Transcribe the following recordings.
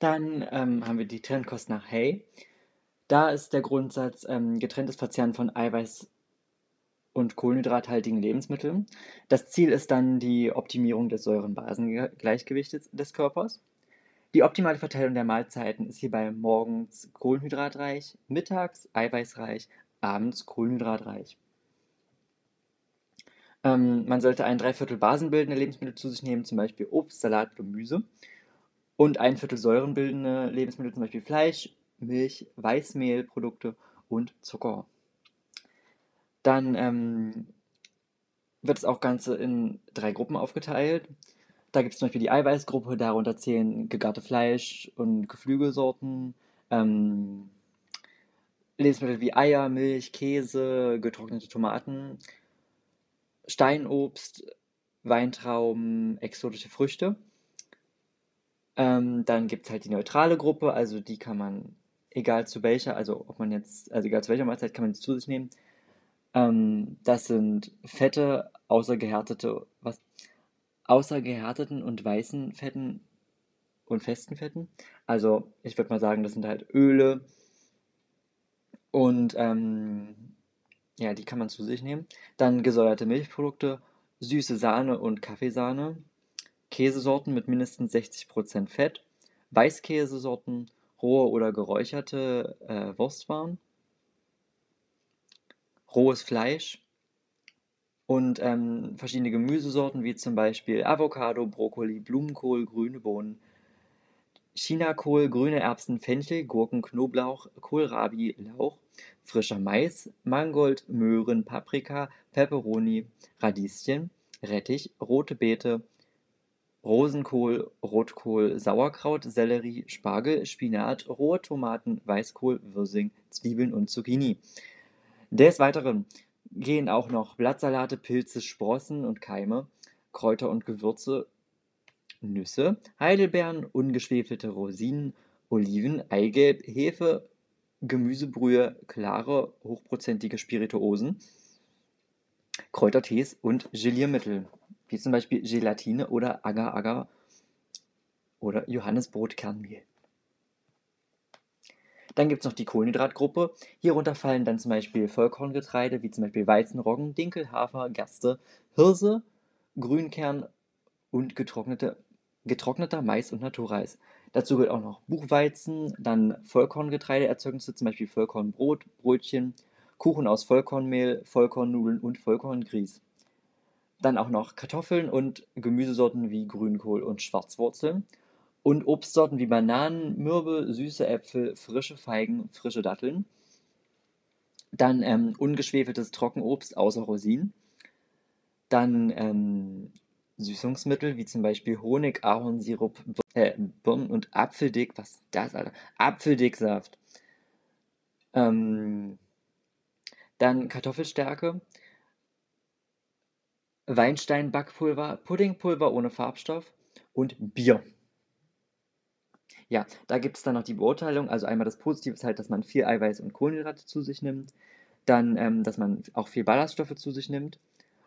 Dann, ähm, haben wir die Trennkost nach Hay. Da ist der Grundsatz, ähm, getrenntes Verzehren von Eiweiß und kohlenhydrathaltigen Lebensmitteln. Das Ziel ist dann die Optimierung des Säuren-Basen-Gleichgewichtes des Körpers. Die optimale Verteilung der Mahlzeiten ist hierbei morgens kohlenhydratreich, mittags eiweißreich, abends kohlenhydratreich. Ähm, man sollte ein Dreiviertel basenbildende Lebensmittel zu sich nehmen, zum Beispiel Obst, Salat, Gemüse. Und ein Viertel säurenbildende Lebensmittel, zum Beispiel Fleisch, Milch, Weißmehlprodukte und Zucker. Dann ähm, wird es auch Ganze in drei Gruppen aufgeteilt. Da gibt es zum Beispiel die Eiweißgruppe, darunter zählen gegarte Fleisch und Geflügelsorten, ähm, Lebensmittel wie Eier, Milch, Käse, getrocknete Tomaten, Steinobst, Weintrauben, exotische Früchte. Ähm, dann gibt es halt die neutrale Gruppe, also die kann man, egal zu welcher, also ob man jetzt, also egal zu welcher Mahlzeit, kann man sie zu sich nehmen. Ähm, das sind Fette, außer gehärtete, was? Außer gehärteten und weißen Fetten und festen Fetten. Also ich würde mal sagen, das sind halt Öle und ähm, ja, die kann man zu sich nehmen. Dann gesäuerte Milchprodukte, süße Sahne und Kaffeesahne, Käsesorten mit mindestens 60% Fett, Weißkäsesorten, rohe oder geräucherte äh, Wurstwaren, rohes Fleisch und ähm, verschiedene Gemüsesorten wie zum Beispiel Avocado, Brokkoli, Blumenkohl, grüne Bohnen, Chinakohl, grüne Erbsen, Fenchel, Gurken, Knoblauch, Kohlrabi, Lauch, frischer Mais, Mangold, Möhren, Paprika, Peperoni, Radieschen, Rettich, rote Beete, Rosenkohl, Rotkohl, Sauerkraut, Sellerie, Spargel, Spinat, rohe Tomaten, Weißkohl, Wirsing, Zwiebeln und Zucchini. Des Weiteren gehen auch noch Blattsalate, Pilze, Sprossen und Keime, Kräuter und Gewürze, Nüsse, Heidelbeeren, ungeschwefelte Rosinen, Oliven, Eigelb, Hefe, Gemüsebrühe, klare, hochprozentige Spirituosen, Kräutertees und Geliermittel wie zum Beispiel Gelatine oder Agar-Agar oder Johannesbrotkernmehl. Dann gibt es noch die Kohlenhydratgruppe. Hierunter fallen dann zum Beispiel Vollkorngetreide, wie zum Beispiel Weizen, Roggen, Dinkel, Hafer, Gerste, Hirse, Grünkern und getrocknete, getrockneter Mais und Naturreis. Dazu gehört auch noch Buchweizen, dann Vollkorngetreideerzeugnisse, zum Beispiel Vollkornbrot, Brötchen, Kuchen aus Vollkornmehl, Vollkornnudeln und Vollkorngrieß. Dann auch noch Kartoffeln und Gemüsesorten wie Grünkohl und Schwarzwurzeln. Und Obstsorten wie Bananen, Mürbe, süße Äpfel, frische Feigen, frische Datteln. Dann ähm, ungeschwefeltes Trockenobst außer Rosinen. Dann ähm, Süßungsmittel wie zum Beispiel Honig, Ahornsirup, äh, Birnen und Apfeldick. Was ist das, Alter? Apfeldicksaft. Ähm, dann Kartoffelstärke, Weinstein-Backpulver, Puddingpulver ohne Farbstoff und Bier. Ja, da gibt es dann noch die Beurteilung. Also einmal das Positive ist halt, dass man viel Eiweiß und Kohlenhydrate zu sich nimmt. Dann, ähm, dass man auch viel Ballaststoffe zu sich nimmt.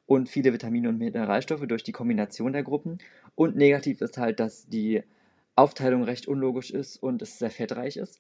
Und viele Vitamine und Mineralstoffe durch die Kombination der Gruppen. Und negativ ist halt, dass die Aufteilung recht unlogisch ist und es sehr fettreich ist.